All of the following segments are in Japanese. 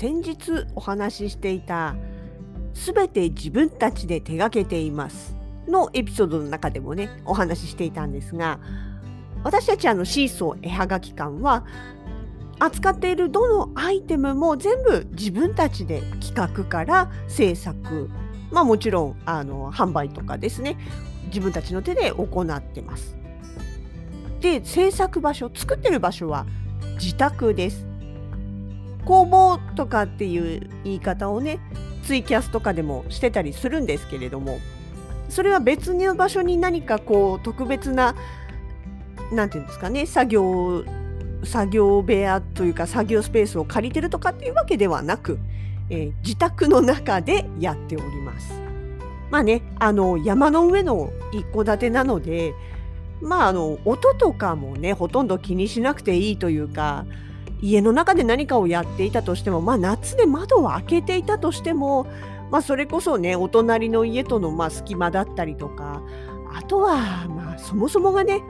先日お話ししていた「すべて自分たちで手がけています」のエピソードの中でもねお話ししていたんですが私たちあのシーソー絵はがき館は扱っているどのアイテムも全部自分たちで企画から制作まあもちろんあの販売とかですね自分たちの手で行ってます。で制作場所作ってる場所は自宅です。工房とかっていう言い方をねツイキャスとかでもしてたりするんですけれどもそれは別の場所に何かこう特別な何て言うんですかね作業作業部屋というか作業スペースを借りてるとかっていうわけではなく、えー自宅の中でやっております。まあねあの山の上の一戸建てなのでまああの音とかもねほとんど気にしなくていいというか家の中で何かをやっていたとしても、まあ、夏で窓を開けていたとしても、まあ、それこそねお隣の家とのま隙間だったりとかあとはまあそもそもがね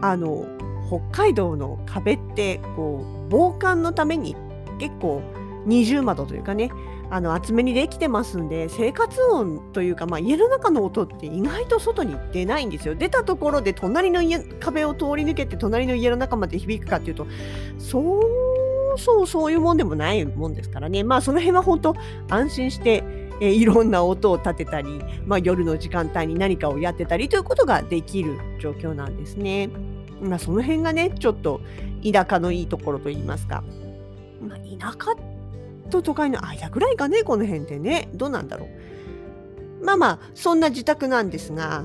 あの北海道の壁ってこう防寒のために結構二重窓というかねあの厚めにできてますんで生活音というか、まあ、家の中の音って意外と外に出ないんですよ。出たところで隣の家壁を通り抜けて隣の家の中まで響くかっていうとそうそうそういうもんでもないもんですからね。まあその辺は本当安心して、えいろんな音を立てたり、まあ、夜の時間帯に何かをやってたりということができる状況なんですね。まあ、その辺がねちょっと田舎のいいところといいますか、まあ、田舎と都会の間ぐらいかねこの辺ってね。どうなんだろう。まあまあそんな自宅なんですが、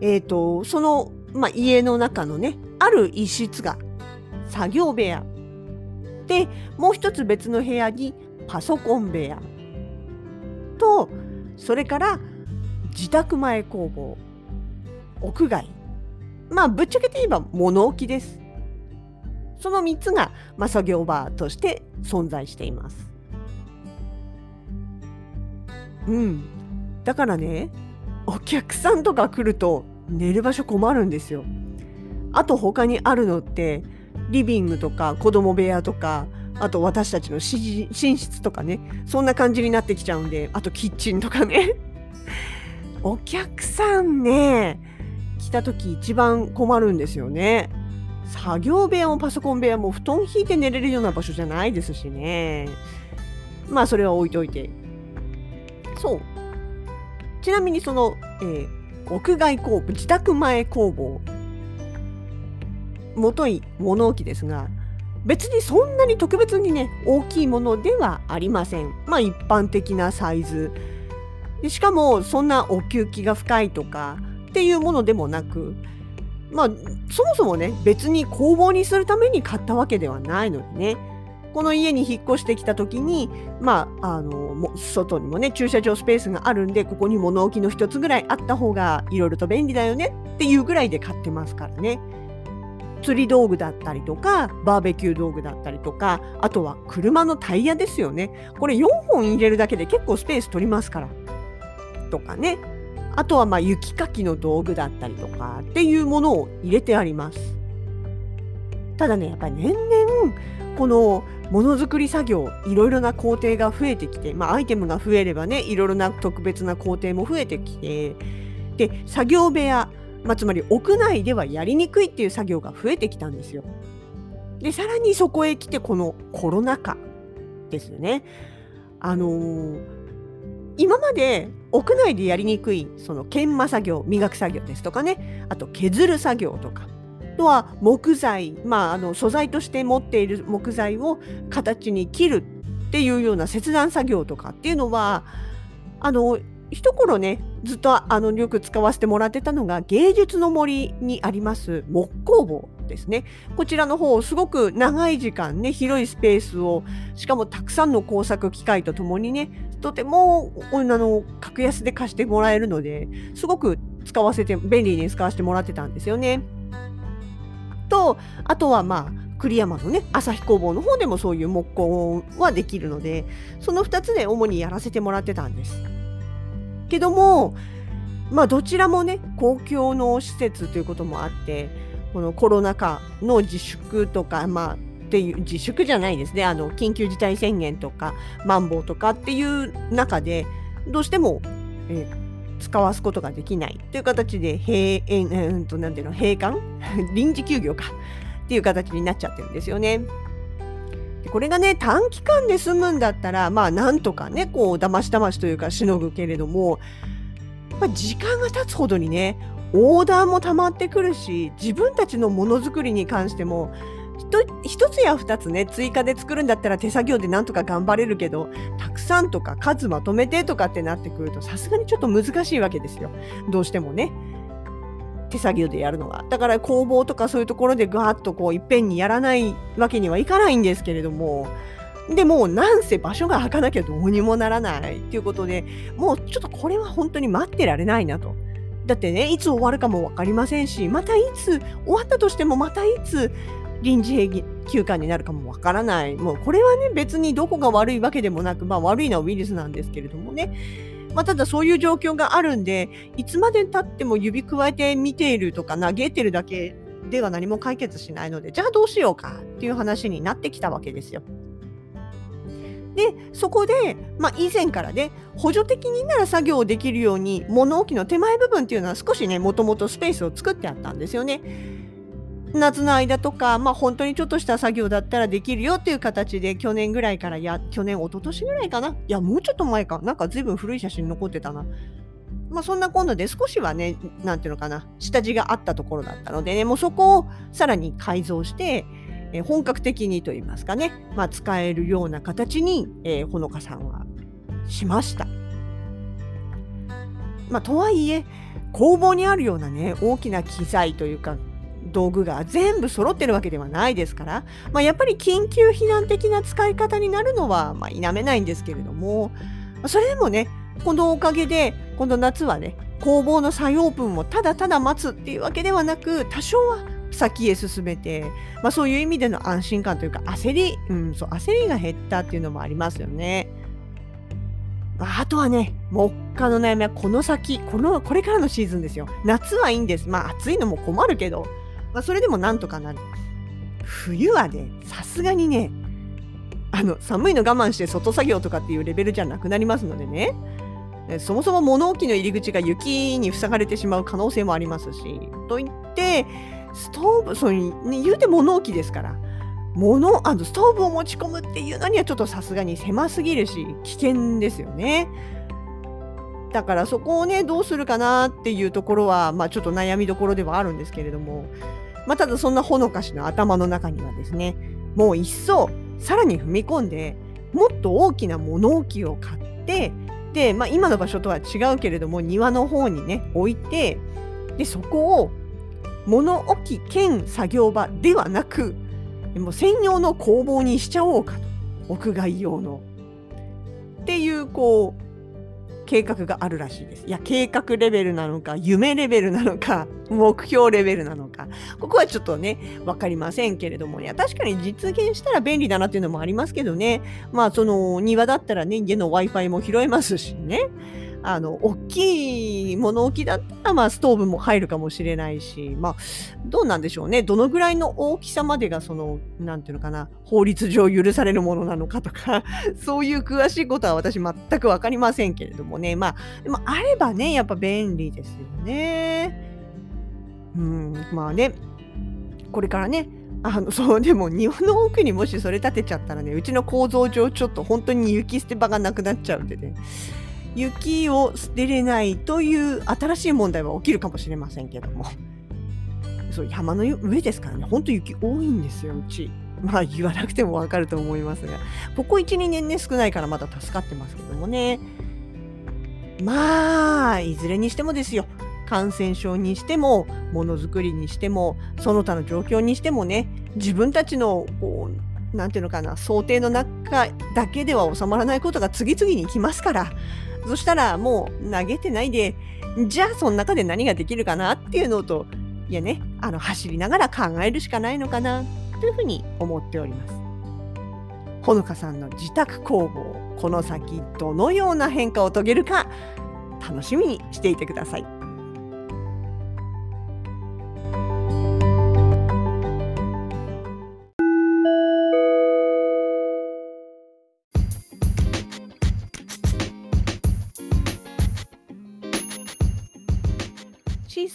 えー、とその、まあ、家の中のねある一室が作業部屋。でもう一つ別の部屋にパソコン部屋。とそれから自宅前工房。屋外。まあぶっちゃけて言えば物置です。その3つが、まあ、作業場として存在しています。うん。だからねお客さんとか来ると寝る場所困るんですよ。あと他にあるのってリビングとか子供部屋とかあと私たちの寝室とかねそんな感じになってきちゃうんであとキッチンとかね。お客さんね来た時一番困るんですよね。作業部屋もパソコン部屋も布団引いて寝れるような場所じゃないですしね。まあそれは置いといて。そう。ちなみにその、えー屋外工房自宅前工房元い物置ですが別にそんなに特別にね大きいものではありません。まあ一般的なサイズ。でしかもそんな奥行きが深いとかっていうものでもなくまあそもそもね別に工房にするために買ったわけではないのでね。この家に引っ越してきた時にまああの外にもね駐車場スペースがあるんでここに物置の一つぐらいあった方がいろいろと便利だよねっていうぐらいで買ってますからね。釣り道具だったりとかバーベキュー道具だったりとかあとは車のタイヤですよね。これ4本入れるだけで結構スペース取りますから。とかね。あとはまあ雪かきの道具だったりとかっていうものを入れてあります。ただねやっぱり年々このものづくり作業いろいろな工程が増えてきて、まあ、アイテムが増えればねいろいろな特別な工程も増えてきてで作業部屋まあ、つまり屋内ではやりにくいっていう作業が増えてきたんですよ。でさらにそこへ来てこのコロナ禍ですよね。あのー今まで屋内でやりにくいその研磨作業磨く作業ですとかねあと削る作業とかとは木材、まあ、あの素材として持っている木材を形に切るっていうような切断作業とかっていうのはあの一頃ねずっとあのよく使わせてもらってたのが芸術の森にあります木工房ですね。こちらの方、すごく長い時間ね、広いスペースを、しかもたくさんの工作機械とともにね、とても、あの、格安で貸してもらえるので、すごく使わせて、便利に使わせてもらってたんですよね。と、あとはまあ、栗山のね、朝日工房の方でもそういう木工はできるので、その2つで主にやらせてもらってたんです。けども、まあどちらもね、公共の施設ということもあって、このコロナ禍の自粛とか、まあっていう自粛じゃないですねあの緊急事態宣言とかマンボウとかっていう中でどうしても、えー使わすことができないという形で閉園、うんと、なんていうの、閉館？臨時休業かっていう形になっちゃってるんですよね。これがね、短期間で済むんだったら、まあ、なんとかね、こう、だましだましというか、しのぐけれども、まあ、時間が経つほどにね、オーダーも溜まってくるし、自分たちのものづくりに関しても、一つや二つね、追加で作るんだったら手作業でなんとか頑張れるけど、たくさんとか数まとめてとかってなってくると、さすがにちょっと難しいわけですよ。どうしてもね。手作業でやるのが。だから工房とかそういうところでガーッとこういっぺんにやらないわけにはいかないんですけれども、でもなんせ場所が空かなきゃどうにもならないっていうことでもうちょっとこれは本当に待ってられないなと。だってねいつ終わるかも分かりませんしまたいつ終わったとしてもまたいつ臨時休館になるかもわからない。もうこれはね、別にどこが悪いわけでもなく、まあ悪いのはウイルスなんですけれどもね。まあ、ただそういう状況があるんで、いつまで経っても指くわえて見ているとか嘆いてるだけでは何も解決しないので、じゃあどうしようかっていう話になってきたわけですよ。で、そこで、まあ、以前からね、補助的になら作業できるように、物置の手前部分っていうのは少しね、もともとスペースを作ってあったんですよね。夏の間とか、まあ、本当にちょっとした作業だったらできるよっていう形で去年ぐらいからや去年一昨年ぐらいかな？いやもうちょっと前かな？んか随分古い写真残ってたな。まあそんな今度で少しはねなんていうのかな？下地があったところだったのでねもうそこをさらに改造してえ本格的にと言いますかね、まあ、使えるような形に、えー、ほのかさんはしました。まあ、とはいえ工房にあるようなね大きな機材というか道具が全部揃ってるわけではないですから、まあ、やっぱり緊急避難的な使い方になるのは、まあ、否めないんですけれども、それでもね、このおかげで、この夏はね、工房の再オープンをただただ待つっていうわけではなく、多少は先へ進めて、まあ、そういう意味での安心感というか、焦り、うん、そう、焦りが減ったっていうのもありますよね。あとはね、目下の悩みはこの先、この、これからのシーズンですよ。夏はいいんです。まあ暑いのも困るけど、まあ、それでもなんとかなる。冬はね、さすがにね、あの寒いの我慢して外作業とかっていうレベルじゃなくなりますのでね、そもそも物置の入り口が雪に塞がれてしまう可能性もありますし、といって、ストーブ、そういう、ね、言うて物置ですから、物あのストーブを持ち込むっていうのにはちょっとさすがに狭すぎるし、危険ですよね。だからそこをね、どうするかなっていうところは、まあちょっと悩みどころではあるんですけれども、まあ、ただそんなほのかしの頭の中にはですね、もう一層さらに踏み込んで、もっと大きな物置を買って、で、まあ、今の場所とは違うけれども、庭の方にね、置いて、で、そこを物置兼作業場ではなく、もう専用の工房にしちゃおうかと。屋外用の。っていう、こう、計画があるらしいです。いや、計画レベルなのか、夢レベルなのか、目標レベルなのか、ここはちょっとね、分かりませんけれども、いや、確かに実現したら便利だなっていうのもありますけどね、まあ、その庭だったらね、家の Wi-Fi も拾えますしね。あの、大きい物置だったら、まあ、ストーブも入るかもしれないし、まあ、どうなんでしょうね。どのぐらいの大きさまでが、その、なんていうのかな、法律上許されるものなのかとか、そういう詳しいことは私全くわかりませんけれどもね。まあ、でもあればね、やっぱ便利ですよね。うん、まあね、これからね、あのそうでも庭の奥にもしそれ建てちゃったらねうちの構造上ちょっと本当に雪捨て場がなくなっちゃうんでね雪を捨てれないという新しい問題は起きるかもしれませんけども。そう山の上ですからね、ほんと雪多いんですよ、うち。まあ言わなくてもわかると思いますが、ここ1、2年ね、少ないからまだ助かってますけどもね。まあ、いずれにしてもですよ。感染症にしてもものづくりにしてもその他の状況にしてもね自分たちのこうなんていうのかな想定の中だけでは収まらないことが次々に来ますからそしたらもう投げてないでじゃあその中で何ができるかなっていうのといやねあの走りながら考えるしかないのかなというふうに思っております。ほのかさんの自宅工房この先どのような変化を遂げるか楽しみにしていてください。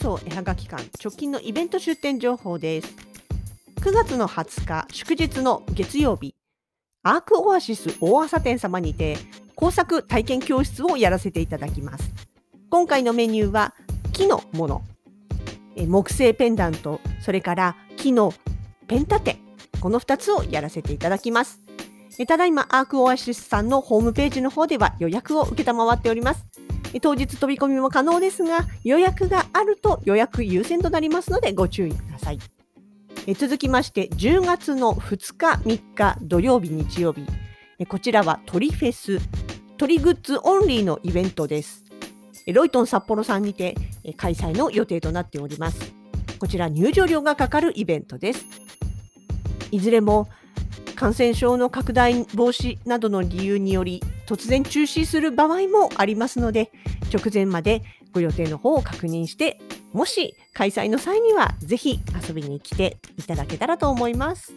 シーソー絵はがき館直近のイベント出店情報です。9月の20日祝日の月曜日アークオアシス大朝店様にて工作体験教室をやらせていただきます。今回のメニューは木のもの、木製ペンダント、それから木のペン立て、この2つをやらせていただきます。ただいまアークオアシスさんのホームページの方では予約を受けたまわっております。当日飛び込みも可能ですが、予約があると予約優先となりますのでご注意ください。え続きまして10月の2日3日土曜日日曜日。こちらは鳥フェス鳥グッズオンリーのイベントです。ロイトン札幌さんにて開催の予定となっております。こちら入場料がかかるイベントです。いずれも感染症の拡大防止などの理由により突然中止する場合もありますので直前までご予定の方を確認してもし開催の際にはぜひ遊びに来ていただけたらと思います。